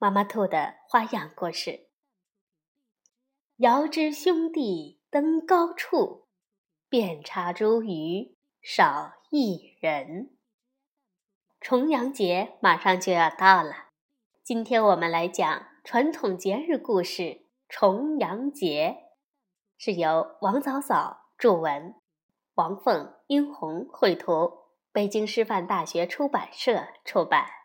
妈妈兔的花样故事：遥知兄弟登高处，遍插茱萸少一人。重阳节马上就要到了，今天我们来讲传统节日故事《重阳节》，是由王早早著文，王凤英红绘图，北京师范大学出版社出版。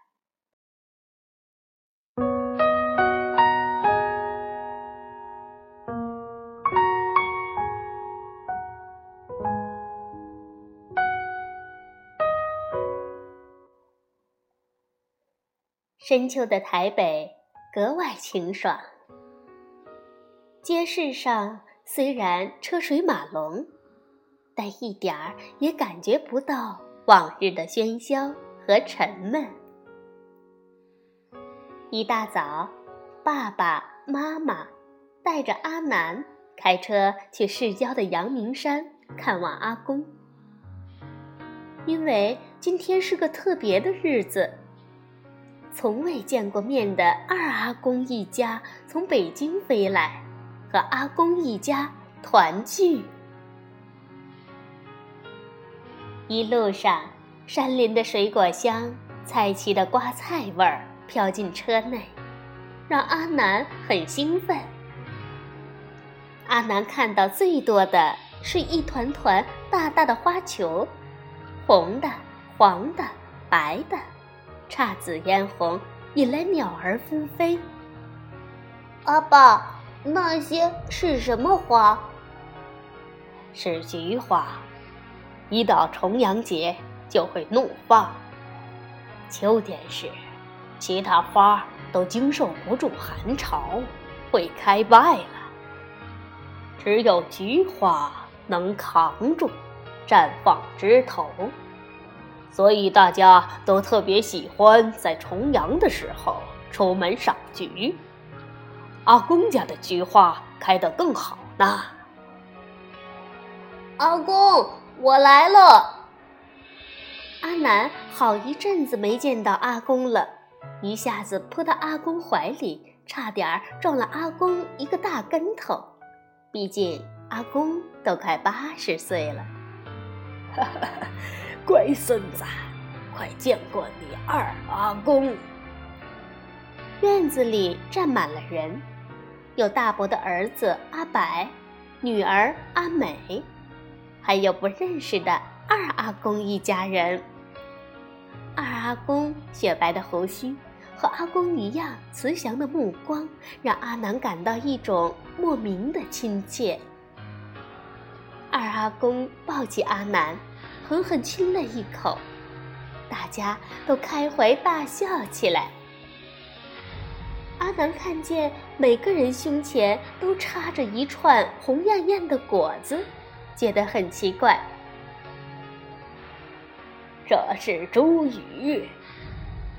深秋的台北格外清爽，街市上虽然车水马龙，但一点儿也感觉不到往日的喧嚣和沉闷。一大早，爸爸妈妈带着阿南开车去市郊的阳明山看望阿公，因为今天是个特别的日子。从未见过面的二阿公一家从北京飞来，和阿公一家团聚。一路上，山林的水果香、菜畦的瓜菜味儿飘进车内，让阿南很兴奋。阿南看到最多的是一团团大大的花球，红的、黄的、白的。姹紫嫣红，引来鸟儿纷飞。阿爸，那些是什么花？是菊花，一到重阳节就会怒放。秋天时，其他花都经受不住寒潮，会开败了。只有菊花能扛住，绽放枝头。所以大家都特别喜欢在重阳的时候出门赏菊。阿公家的菊花开得更好呢。阿公，我来了。阿南好一阵子没见到阿公了，一下子扑到阿公怀里，差点撞了阿公一个大跟头。毕竟阿公都快八十岁了。哈哈。乖孙子，快见过你二阿公！院子里站满了人，有大伯的儿子阿柏，女儿阿美，还有不认识的二阿公一家人。二阿公雪白的胡须和阿公一样慈祥的目光，让阿南感到一种莫名的亲切。二阿公抱起阿南。狠狠亲了一口，大家都开怀大笑起来。阿南看见每个人胸前都插着一串红艳艳的果子，觉得很奇怪。这是茱萸，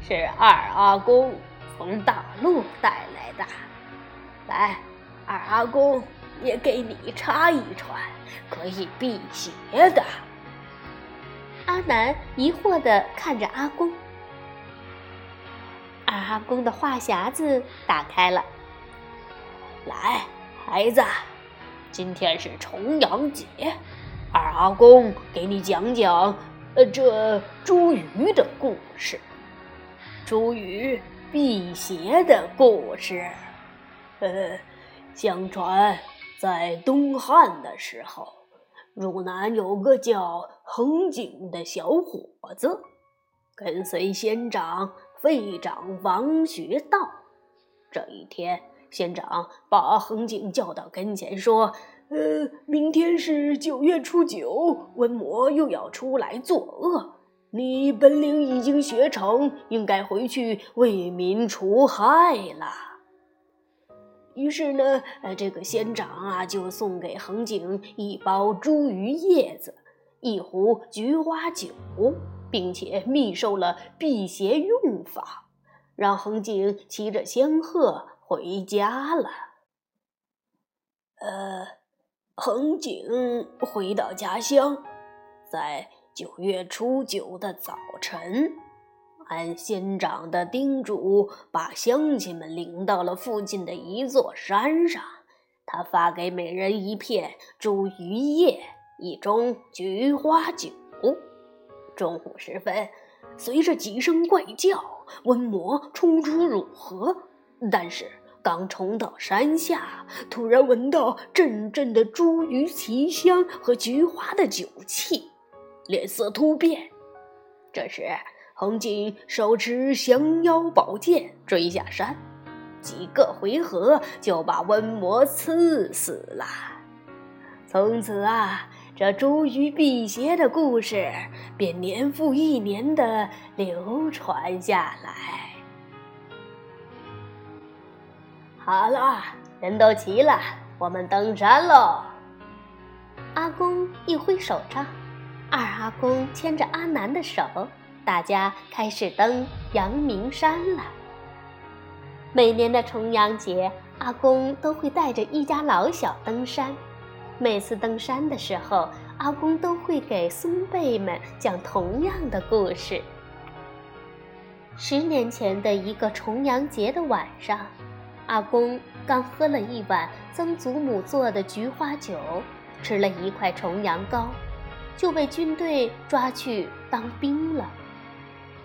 是二阿公从大陆带来的。来，二阿公也给你插一串，可以辟邪的。阿南疑惑地看着阿公，二阿公的话匣子打开了。来，孩子，今天是重阳节，二阿公给你讲讲，呃，这茱萸的故事，茱萸辟邪的故事。呃，相传在东汉的时候。汝南有个叫恒景的小伙子，跟随仙长、废长王学道。这一天，仙长把恒景叫到跟前，说：“呃，明天是九月初九，瘟魔又要出来作恶。你本领已经学成，应该回去为民除害了。”于是呢，呃，这个仙长啊就送给恒景一包茱萸叶子，一壶菊花酒，并且密授了辟邪用法，让恒景骑着仙鹤回家了。呃，恒景回到家乡，在九月初九的早晨。按仙长的叮嘱，把乡亲们领到了附近的一座山上。他发给每人一片茱萸叶，一盅菊花酒。中午时分，随着几声怪叫，瘟魔冲出乳河。但是刚冲到山下，突然闻到阵阵的茱萸奇香和菊花的酒气，脸色突变。这时。恒景手持降妖宝剑追下山，几个回合就把瘟魔刺死了。从此啊，这茱萸辟邪的故事便年复一年的流传下来。好了，人都齐了，我们登山喽！阿公一挥手杖，二阿公牵着阿南的手。大家开始登阳明山了。每年的重阳节，阿公都会带着一家老小登山。每次登山的时候，阿公都会给孙辈们讲同样的故事。十年前的一个重阳节的晚上，阿公刚喝了一碗曾祖母做的菊花酒，吃了一块重阳糕，就被军队抓去当兵了。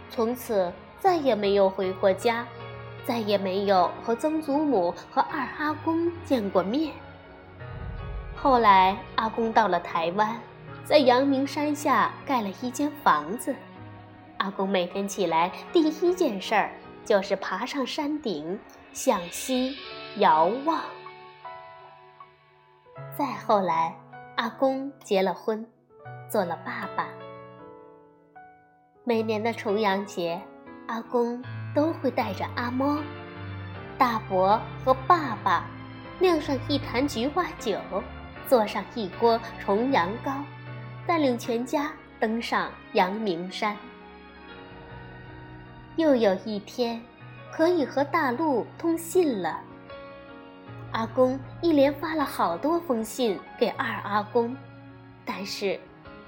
从此再也没有回过家，再也没有和曾祖母和二阿公见过面。后来，阿公到了台湾，在阳明山下盖了一间房子。阿公每天起来第一件事儿就是爬上山顶，向西遥望。再后来，阿公结了婚，做了爸爸。每年的重阳节，阿公都会带着阿猫、大伯和爸爸酿上一坛菊花酒，做上一锅重阳糕，带领全家登上阳明山。又有一天，可以和大陆通信了。阿公一连发了好多封信给二阿公，但是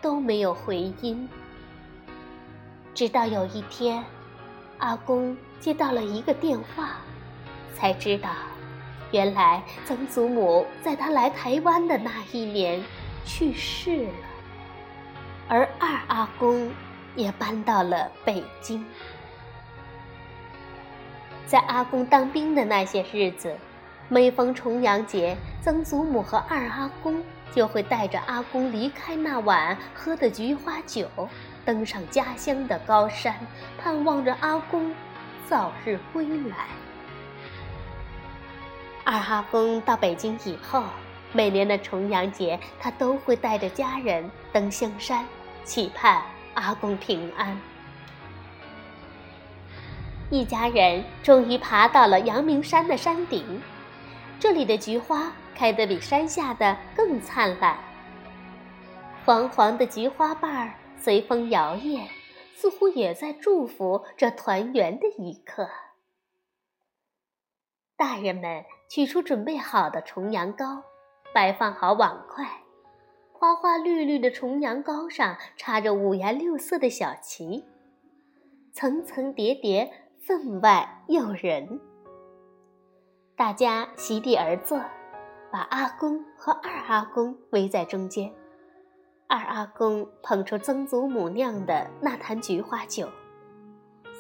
都没有回音。直到有一天，阿公接到了一个电话，才知道，原来曾祖母在他来台湾的那一年去世了，而二阿公也搬到了北京。在阿公当兵的那些日子，每逢重阳节，曾祖母和二阿公就会带着阿公离开那晚喝的菊花酒。登上家乡的高山，盼望着阿公早日归来。二阿公到北京以后，每年的重阳节，他都会带着家人登香山，期盼阿公平安。一家人终于爬到了阳明山的山顶，这里的菊花开得比山下的更灿烂，黄黄的菊花瓣儿。随风摇曳，似乎也在祝福这团圆的一刻。大人们取出准备好的重阳糕，摆放好碗筷，花花绿绿的重阳糕上插着五颜六色的小旗，层层叠叠，分外诱人。大家席地而坐，把阿公和二阿公围在中间。二阿公捧出曾祖母酿的那坛菊花酒，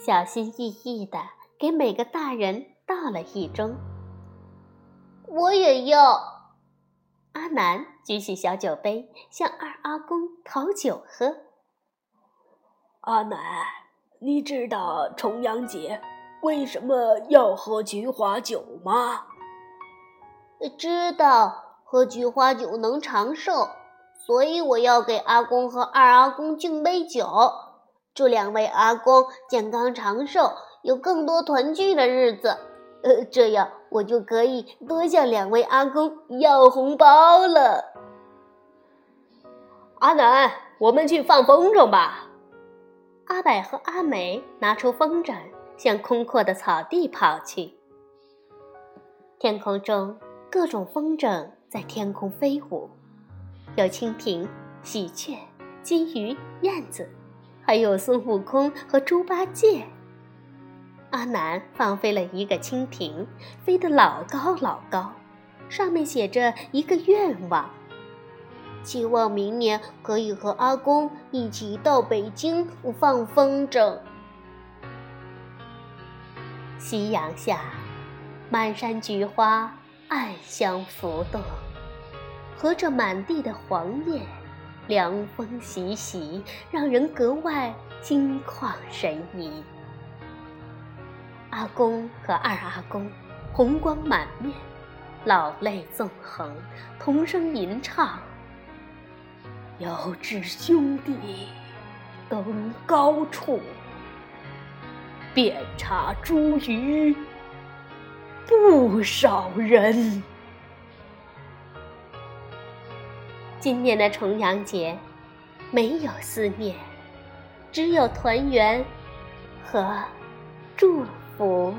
小心翼翼地给每个大人倒了一盅。我也要。阿南举起小酒杯，向二阿公讨酒喝。阿南，你知道重阳节为什么要喝菊花酒吗？知道，喝菊花酒能长寿。所以我要给阿公和二阿公敬杯酒，祝两位阿公健康长寿，有更多团聚的日子。呃，这样我就可以多向两位阿公要红包了。阿南，我们去放风筝吧。阿柏和阿美拿出风筝，向空阔的草地跑去。天空中，各种风筝在天空飞舞，有蜻蜓、喜鹊、金鱼、燕子，还有孙悟空和猪八戒。阿南放飞了一个蜻蜓，飞得老高老高，上面写着一个愿望：希望明年可以和阿公一起到北京放风筝。夕阳下，满山菊花暗香浮动，和着满地的黄叶，凉风习习，让人格外心旷神怡。阿公和二阿公红光满面，老泪纵横，同声吟唱：“遥知兄弟登高处，遍插茱萸不少人。”今年的重阳节，没有思念，只有团圆和祝。福。